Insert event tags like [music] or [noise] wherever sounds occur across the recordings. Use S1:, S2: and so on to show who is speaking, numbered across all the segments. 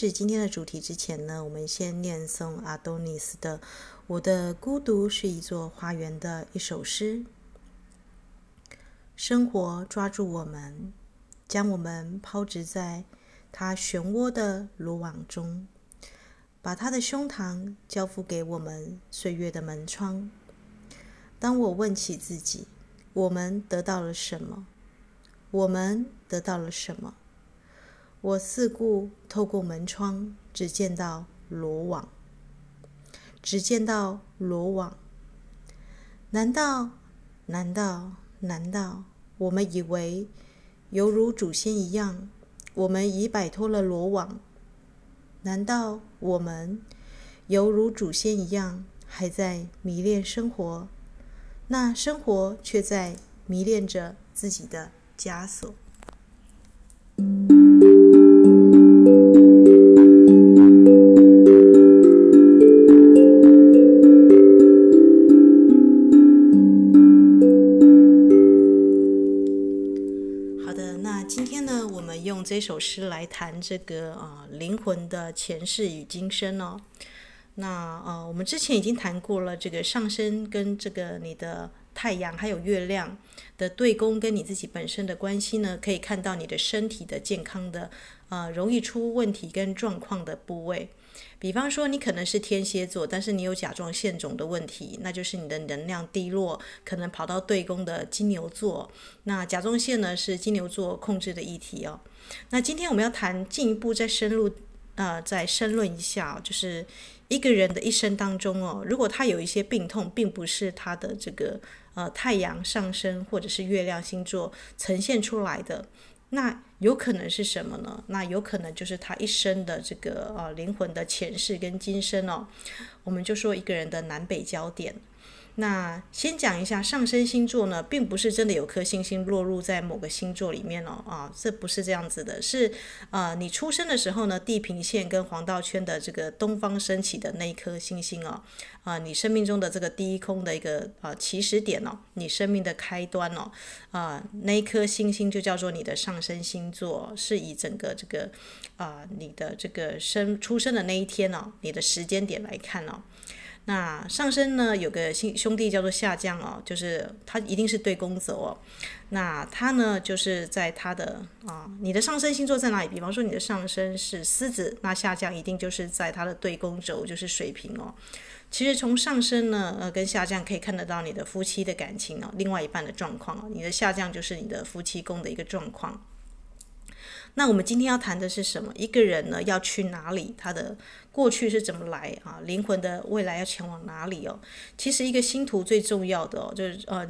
S1: 是今天的主题之前呢，我们先念诵阿多尼斯的《我的孤独是一座花园》的一首诗。生活抓住我们，将我们抛掷在它漩涡的罗网中，把它的胸膛交付给我们岁月的门窗。当我问起自己，我们得到了什么？我们得到了什么？我四顾透过门窗，只见到罗网，只见到罗网。难道？难道？难道我们以为，犹如祖先一样，我们已摆脱了罗网？难道我们犹如祖先一样，还在迷恋生活？那生活却在迷恋着自己的枷锁。这首诗来谈这个啊、灵魂的前世与今生哦。那呃，我们之前已经谈过了，这个上升跟这个你的太阳还有月亮的对宫跟你自己本身的关系呢，可以看到你的身体的健康的啊容易出问题跟状况的部位。比方说，你可能是天蝎座，但是你有甲状腺肿的问题，那就是你的能量低落，可能跑到对宫的金牛座。那甲状腺呢，是金牛座控制的议题哦。那今天我们要谈进一步再深入，呃，再深论一下，就是一个人的一生当中哦，如果他有一些病痛，并不是他的这个呃太阳上升或者是月亮星座呈现出来的。那有可能是什么呢？那有可能就是他一生的这个呃灵魂的前世跟今生哦。我们就说一个人的南北焦点。那先讲一下上升星座呢，并不是真的有颗星星落入在某个星座里面哦，啊，这不是这样子的，是呃，你出生的时候呢，地平线跟黄道圈的这个东方升起的那一颗星星哦，啊，你生命中的这个第一空的一个啊起始点哦，你生命的开端哦，啊，那一颗星星就叫做你的上升星座，是以整个这个啊你的这个生出生的那一天哦，你的时间点来看哦。那上升呢，有个兄兄弟叫做下降哦，就是他一定是对宫走哦。那他呢，就是在他的啊，你的上升星座在哪里？比方说你的上升是狮子，那下降一定就是在他的对宫轴，就是水瓶哦。其实从上升呢，呃，跟下降可以看得到你的夫妻的感情哦，另外一半的状况哦。你的下降就是你的夫妻宫的一个状况。那我们今天要谈的是什么？一个人呢，要去哪里？他的过去是怎么来啊？灵魂的未来要前往哪里哦？其实一个星图最重要的哦，就是呃。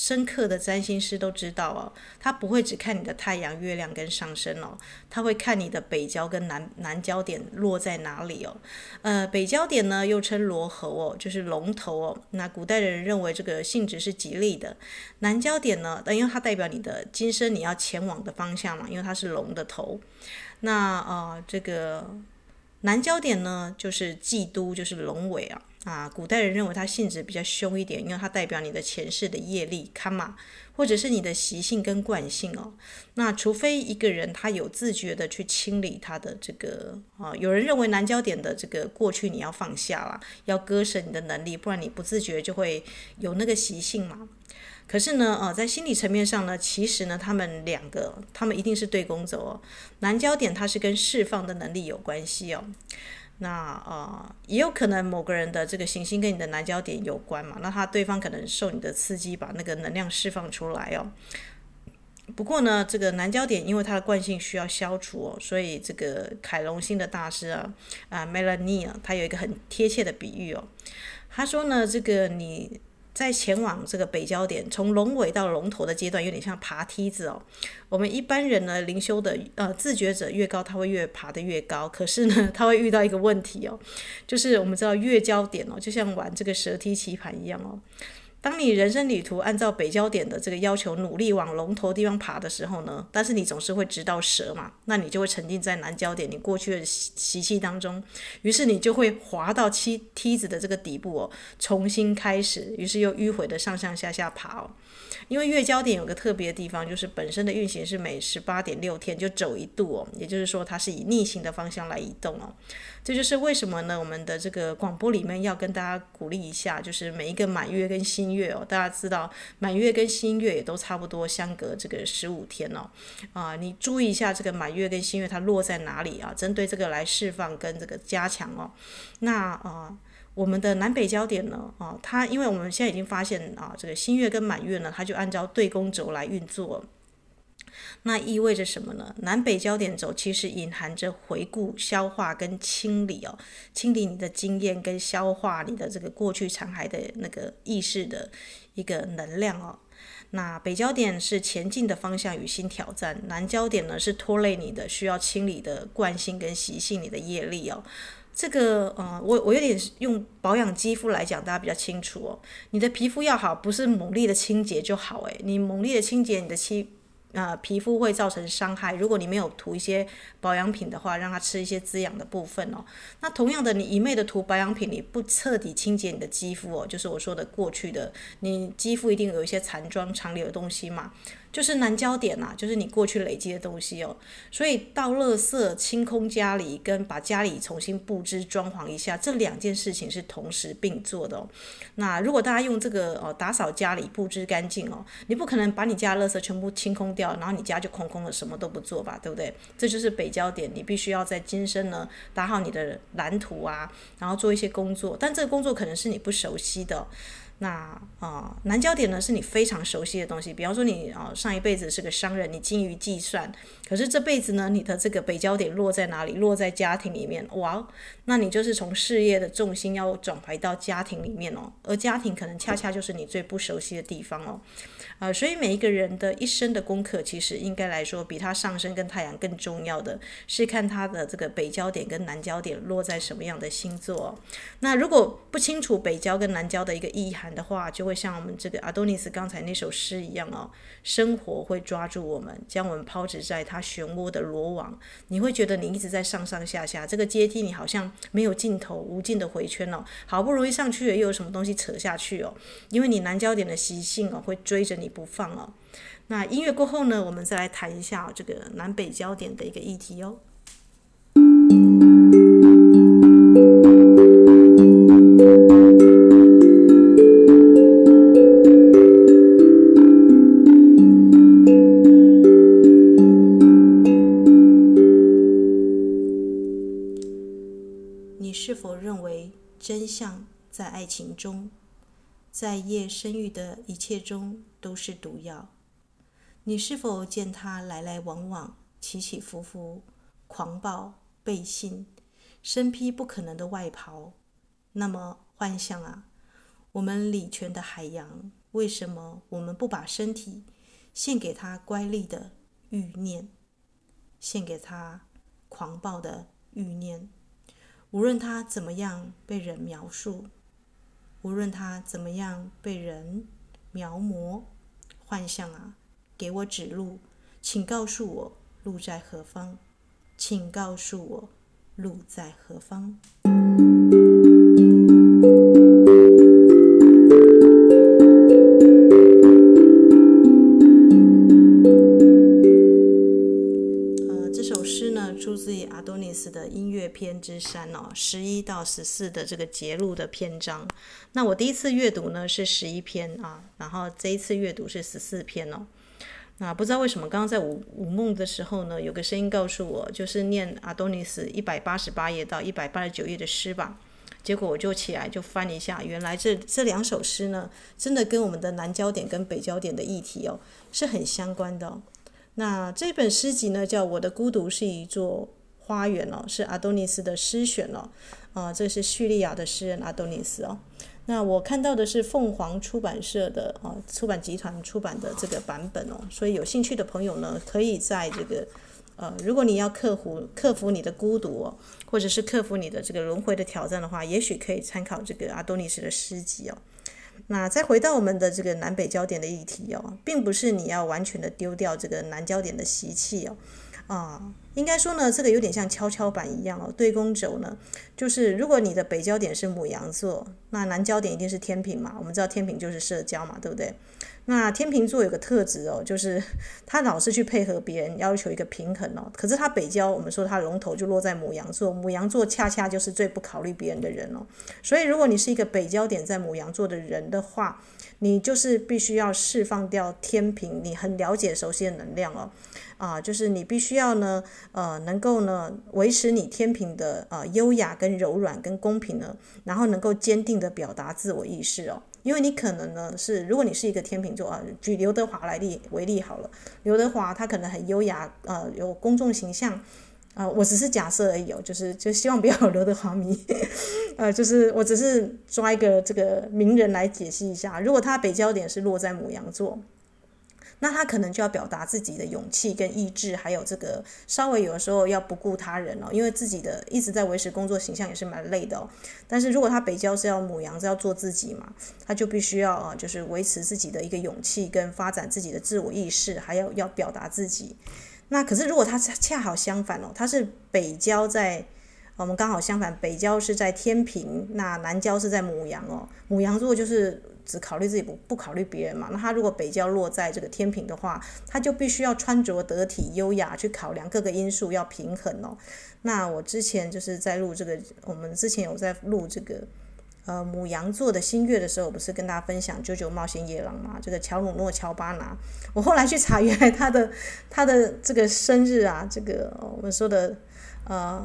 S1: 深刻的占星师都知道哦，他不会只看你的太阳、月亮跟上升哦，他会看你的北焦跟南南焦点落在哪里哦。呃，北焦点呢又称罗喉哦，就是龙头哦。那古代的人认为这个性质是吉利的。南焦点呢，因为它代表你的今生你要前往的方向嘛，因为它是龙的头。那呃，这个南焦点呢，就是忌都，就是龙尾啊。啊，古代人认为它性质比较凶一点，因为它代表你的前世的业力、卡玛，或者是你的习性跟惯性哦。那除非一个人他有自觉的去清理他的这个啊，有人认为南焦点的这个过去你要放下了，要割舍你的能力，不然你不自觉就会有那个习性嘛。可是呢，呃，在心理层面上呢，其实呢，他们两个，他们一定是对宫走哦。南焦点它是跟释放的能力有关系哦。那呃，也有可能某个人的这个行星跟你的南焦点有关嘛？那他对方可能受你的刺激，把那个能量释放出来哦。不过呢，这个南焦点因为它的惯性需要消除哦，所以这个凯龙星的大师啊啊，Melanie 啊，他有一个很贴切的比喻哦。他说呢，这个你。在前往这个北焦点，从龙尾到龙头的阶段，有点像爬梯子哦。我们一般人呢，灵修的呃自觉者越高，他会越爬得越高。可是呢，[laughs] 他会遇到一个问题哦，就是我们知道越焦点哦，就像玩这个蛇梯棋盘一样哦。当你人生旅途按照北交点的这个要求努力往龙头地方爬的时候呢，但是你总是会直到蛇嘛，那你就会沉浸在南交点你过去的习习气当中，于是你就会滑到梯梯子的这个底部哦，重新开始，于是又迂回的上上下下爬哦。因为月焦点有个特别的地方，就是本身的运行是每十八点六天就走一度哦，也就是说它是以逆行的方向来移动哦。这就是为什么呢？我们的这个广播里面要跟大家鼓励一下，就是每一个满月跟新月哦，大家知道满月跟新月也都差不多相隔这个十五天哦。啊，你注意一下这个满月跟新月它落在哪里啊？针对这个来释放跟这个加强哦。那啊。我们的南北焦点呢，啊，它因为我们现在已经发现啊，这个新月跟满月呢，它就按照对宫轴来运作。那意味着什么呢？南北焦点轴其实隐含着回顾、消化跟清理哦，清理你的经验跟消化你的这个过去残骸的那个意识的一个能量哦。那北焦点是前进的方向与新挑战，南焦点呢是拖累你的需要清理的惯性跟习性，你的业力哦。这个，呃，我我有点用保养肌肤来讲，大家比较清楚哦。你的皮肤要好，不是猛烈的清洁就好，诶，你猛烈的清洁，你的肌。啊、皮肤会造成伤害。如果你没有涂一些保养品的话，让它吃一些滋养的部分哦。那同样的，你一昧的涂保养品，你不彻底清洁你的肌肤哦，就是我说的过去的，你肌肤一定有一些残妆残留的东西嘛。就是南交点呐、就是你过去累积的东西哦。所以倒垃圾、清空家里，跟把家里重新布置、装潢一下，这两件事情是同时并做的哦。那如果大家用这个哦，打扫家里、布置干净哦，你不可能把你家垃圾全部清空掉，然后你家就空空的，什么都不做吧，对不对？这就是北焦点，你必须要在今生呢打好你的蓝图啊，然后做一些工作，但这个工作可能是你不熟悉的。那啊、南焦点呢是你非常熟悉的东西，比方说你啊、上一辈子是个商人，你精于计算，可是这辈子呢，你的这个北焦点落在哪里？落在家庭里面，哇，那你就是从事业的重心要转回到家庭里面哦，而家庭可能恰恰就是你最不熟悉的地方哦。啊、所以每一个人的一生的功课，其实应该来说，比他上升跟太阳更重要的是看他的这个北焦点跟南焦点落在什么样的星座。那如果不清楚北交跟南交的一个意涵的话，就会像我们这个阿多尼斯刚才那首诗一样哦，生活会抓住我们，将我们抛掷在它漩涡的罗网。你会觉得你一直在上上下下，这个阶梯你好像没有尽头，无尽的回圈哦，好不容易上去了，又有什么东西扯下去哦，因为你南焦点的习性哦，会追着你。不放哦。那音乐过后呢，我们再来谈一下这个南北焦点的一个议题哦。你是否认为真相在爱情中？在夜生育的一切中都是毒药。你是否见他来来往往、起起伏伏、狂暴、背信、身披不可能的外袍？那么幻象啊，我们礼泉的海洋，为什么我们不把身体献给他乖戾的欲念，献给他狂暴的欲念？无论他怎么样被人描述。无论他怎么样被人描摹、幻象啊，给我指路，请告诉我路在何方，请告诉我路在何方。之三哦，十一到十四的这个节录的篇章。那我第一次阅读呢是十一篇啊，然后这一次阅读是十四篇哦。那不知道为什么，刚刚在午午梦的时候呢，有个声音告诉我，就是念阿多尼斯一百八十八页到一百八十九页的诗吧。结果我就起来就翻一下，原来这这两首诗呢，真的跟我们的南焦点跟北焦点的议题哦是很相关的。那这本诗集呢，叫《我的孤独是一座》。花园哦，是阿多尼斯的诗选哦，啊、这是叙利亚的诗人阿多尼斯哦。那我看到的是凤凰出版社的啊、出版集团出版的这个版本哦，所以有兴趣的朋友呢，可以在这个呃，如果你要克服克服你的孤独哦，或者是克服你的这个轮回的挑战的话，也许可以参考这个阿多尼斯的诗集哦。那再回到我们的这个南北焦点的议题哦，并不是你要完全的丢掉这个南焦点的习气哦，啊。应该说呢，这个有点像跷跷板一样哦。对宫轴呢，就是如果你的北焦点是母羊座，那南焦点一定是天平嘛。我们知道天平就是社交嘛，对不对？那天平座有个特质哦，就是 [laughs] 他老是去配合别人，要求一个平衡哦。可是他北交，我们说他龙头就落在母羊座，母羊座恰恰就是最不考虑别人的人哦。所以如果你是一个北焦点在母羊座的人的话，你就是必须要释放掉天平，你很了解熟悉的能量哦。啊，就是你必须要呢，呃，能够呢维持你天平的呃优雅跟柔软跟公平呢，然后能够坚定的表达自我意识哦，因为你可能呢是，如果你是一个天秤座啊，举刘德华来例为例好了，刘德华他可能很优雅，呃，有公众形象，呃，我只是假设而已哦，就是就希望不要有刘德华迷，[laughs] 呃，就是我只是抓一个这个名人来解析一下，如果他北焦点是落在牡羊座。那他可能就要表达自己的勇气跟意志，还有这个稍微有的时候要不顾他人哦，因为自己的一直在维持工作形象也是蛮累的哦。但是如果他北交是要母羊，是要做自己嘛，他就必须要啊，就是维持自己的一个勇气跟发展自己的自我意识，还要要表达自己。那可是如果他恰好相反哦，他是北交在，我们刚好相反，北交是在天平，那南交是在母羊哦，母羊座就是。只考虑自己不不考虑别人嘛？那他如果北交落在这个天平的话，他就必须要穿着得体、优雅去考量各个因素，要平衡哦。那我之前就是在录这个，我们之前有在录这个呃母羊座的新月的时候，不是跟大家分享《九九冒险野狼》嘛？这个乔鲁诺乔巴拿，我后来去查，原来他的他的这个生日啊，这个我们说的呃。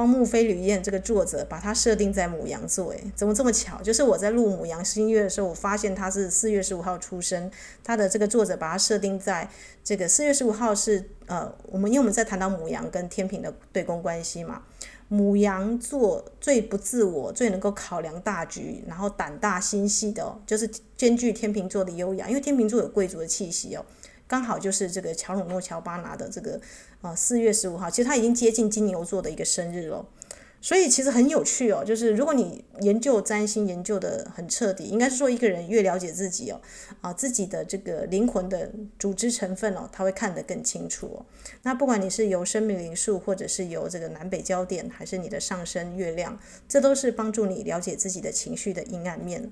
S1: 荒木飞吕彦这个作者把它设定在牡羊座，诶，怎么这么巧？就是我在录牡羊新月的时候，我发现他是四月十五号出生，他的这个作者把它设定在这个四月十五号是呃，我们因为我们在谈到牡羊跟天秤的对宫关系嘛，牡羊座最不自我、最能够考量大局，然后胆大心细的，就是兼具天秤座的优雅，因为天秤座有贵族的气息哦。刚好就是这个乔鲁诺乔巴拿的这个啊四月十五号，其实他已经接近金牛座的一个生日了，所以其实很有趣哦。就是如果你研究占星研究得很彻底，应该是说一个人越了解自己哦，啊自己的这个灵魂的组织成分哦，他会看得更清楚哦。那不管你是由生命灵数，或者是由这个南北焦点，还是你的上升月亮，这都是帮助你了解自己的情绪的阴暗面。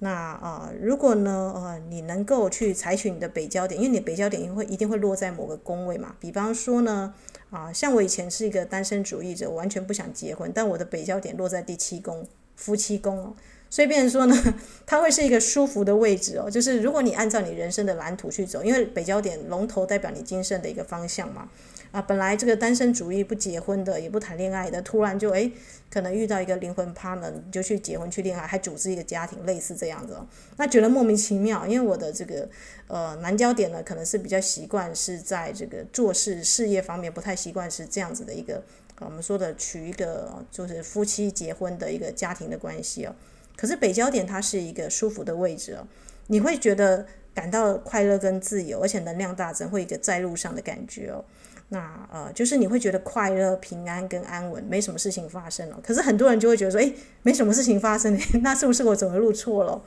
S1: 那啊、如果呢，呃，你能够去采取你的北焦点，因为你北焦点会一定会落在某个宫位嘛。比方说呢，啊、像我以前是一个单身主义者，我完全不想结婚，但我的北焦点落在第七宫，夫妻宫哦，所以变成说呢，[laughs] 它会是一个舒服的位置哦。就是如果你按照你人生的蓝图去走，因为北焦点龙头代表你今生的一个方向嘛。啊，本来这个单身主义不结婚的，也不谈恋爱的，突然就诶，可能遇到一个灵魂 partner，你就去结婚去恋爱，还组织一个家庭，类似这样子哦。那觉得莫名其妙，因为我的这个呃南焦点呢，可能是比较习惯是在这个做事事业方面，不太习惯是这样子的一个我们说的娶一个就是夫妻结婚的一个家庭的关系哦。可是北焦点它是一个舒服的位置哦，你会觉得感到快乐跟自由，而且能量大增，会一个在路上的感觉哦。那呃，就是你会觉得快乐、平安跟安稳，没什么事情发生了。可是很多人就会觉得说，诶，没什么事情发生，[laughs] 那是不是我走的路错了？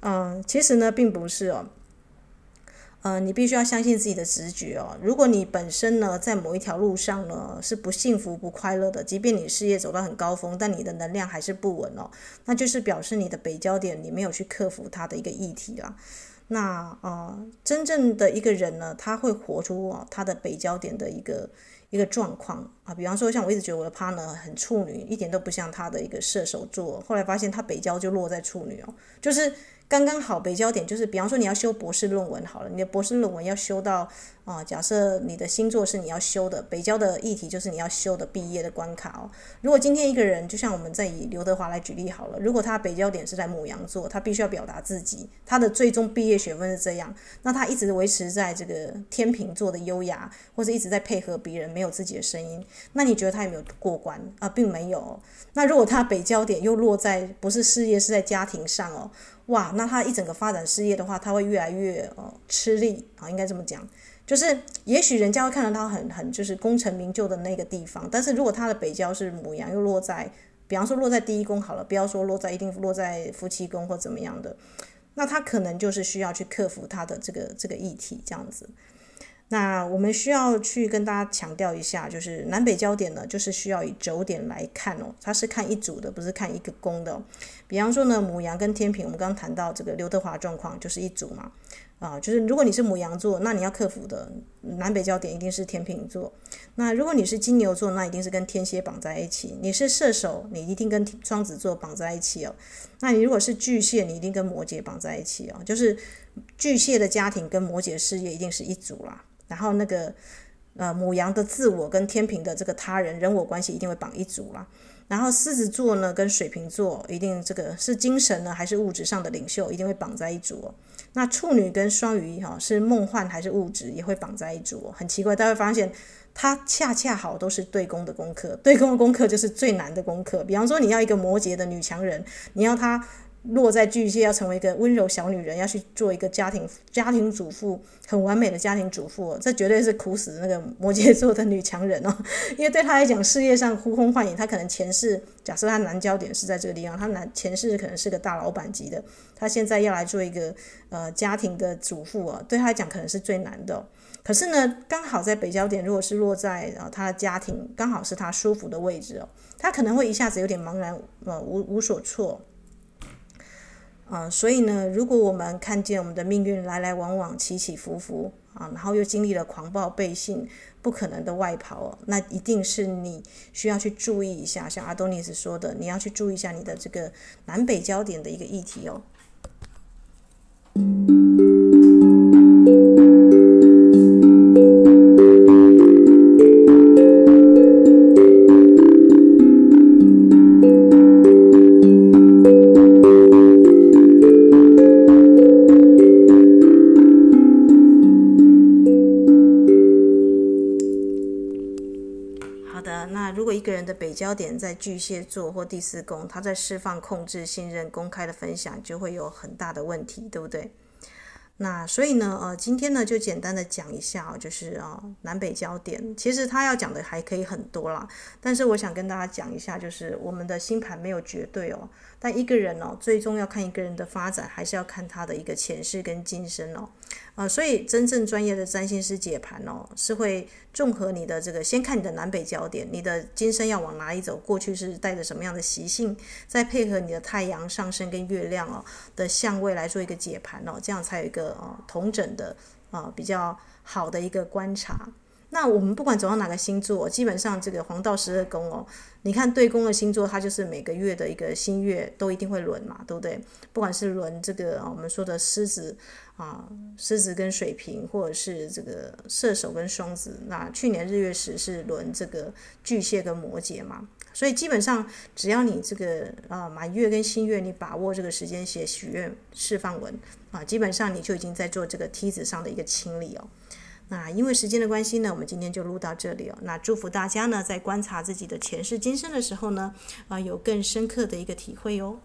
S1: 嗯、其实呢，并不是哦。呃，你必须要相信自己的直觉哦。如果你本身呢，在某一条路上呢，是不幸福、不快乐的，即便你事业走到很高峰，但你的能量还是不稳哦，那就是表示你的北焦点你没有去克服它的一个议题啦。那呃，真正的一个人呢，他会活出啊他的北交点的一个一个状况啊。比方说，像我一直觉得我的 partner 很处女，一点都不像他的一个射手座。后来发现他北交就落在处女哦，就是。刚刚好，北焦点就是，比方说你要修博士论文好了，你的博士论文要修到啊、假设你的星座是你要修的，北交的议题就是你要修的毕业的关卡哦。如果今天一个人，就像我们在以刘德华来举例好了，如果他北焦点是在牡羊座，他必须要表达自己，他的最终毕业学分是这样，那他一直维持在这个天秤座的优雅，或者一直在配合别人，没有自己的声音，那你觉得他有没有过关啊、并没有。那如果他北焦点又落在不是事业，是在家庭上哦。哇，那他一整个发展事业的话，他会越来越呃吃力啊，应该这么讲，就是也许人家会看到他很很就是功成名就的那个地方，但是如果他的北郊是母羊又落在比方说落在第一宫好了，不要说落在一定落在夫妻宫或怎么样的，那他可能就是需要去克服他的这个这个议题这样子。那我们需要去跟大家强调一下，就是南北焦点呢，就是需要以轴点来看哦，它是看一组的，不是看一个宫的。比方说呢，母羊跟天秤，我们刚刚谈到这个刘德华状况，就是一组嘛，啊，就是如果你是母羊座，那你要克服的南北焦点一定是天秤座；那如果你是金牛座，那一定是跟天蝎绑在一起；你是射手，你一定跟双子座绑在一起哦。那你如果是巨蟹，你一定跟摩羯绑在一起哦。就是巨蟹的家庭跟摩羯事业一定是一组啦。然后那个呃母羊的自我跟天秤的这个他人人我关系一定会绑一组啦。然后狮子座呢跟水瓶座一定这个是精神呢还是物质上的领袖一定会绑在一组哦。那处女跟双鱼哈是梦幻还是物质也会绑在一组哦。很奇怪，大家会发现它恰恰好都是对宫的功课，对宫的功课就是最难的功课。比方说你要一个摩羯的女强人，你要她。落在巨蟹，要成为一个温柔小女人，要去做一个家庭家庭主妇，很完美的家庭主妇，这绝对是苦死那个摩羯座的女强人哦。[laughs] 因为对她来讲，事业上呼风唤雨，她可能前世假设她男焦点是在这个地方，她男前世可能是个大老板级的，她现在要来做一个呃家庭的主妇哦，对她来讲可能是最难的。可是呢，刚好在北焦点，如果是落在呃她的家庭，刚好是她舒服的位置哦，她可能会一下子有点茫然呃无无所措。啊，所以呢，如果我们看见我们的命运来来往往、起起伏伏啊，然后又经历了狂暴、背信、不可能的外跑，那一定是你需要去注意一下，像阿多尼斯说的，你要去注意一下你的这个南北焦点的一个议题哦。焦点在巨蟹座或第四宫，他在释放、控制、信任、公开的分享，就会有很大的问题，对不对？那所以呢，呃，今天呢就简单的讲一下，就是啊，南北焦点，其实他要讲的还可以很多啦，但是我想跟大家讲一下，就是我们的星盘没有绝对哦，但一个人哦，最终要看一个人的发展，还是要看他的一个前世跟今生哦。啊、所以真正专业的占星师解盘哦，是会综合你的这个，先看你的南北焦点，你的今生要往哪里走，过去是带着什么样的习性，再配合你的太阳上升跟月亮哦的相位来做一个解盘哦，这样才有一个哦同整的啊、比较好的一个观察。那我们不管走到哪个星座，基本上这个黄道十二宫哦，你看对宫的星座，它就是每个月的一个新月都一定会轮嘛，对不对？不管是轮这个我们说的狮子。啊，狮子跟水瓶，或者是这个射手跟双子，那去年日月食是轮这个巨蟹跟摩羯嘛，所以基本上只要你这个啊满月跟新月，你把握这个时间写许愿释放文啊，基本上你就已经在做这个梯子上的一个清理哦。那因为时间的关系呢，我们今天就录到这里哦。那祝福大家呢，在观察自己的前世今生的时候呢，啊，有更深刻的一个体会哦。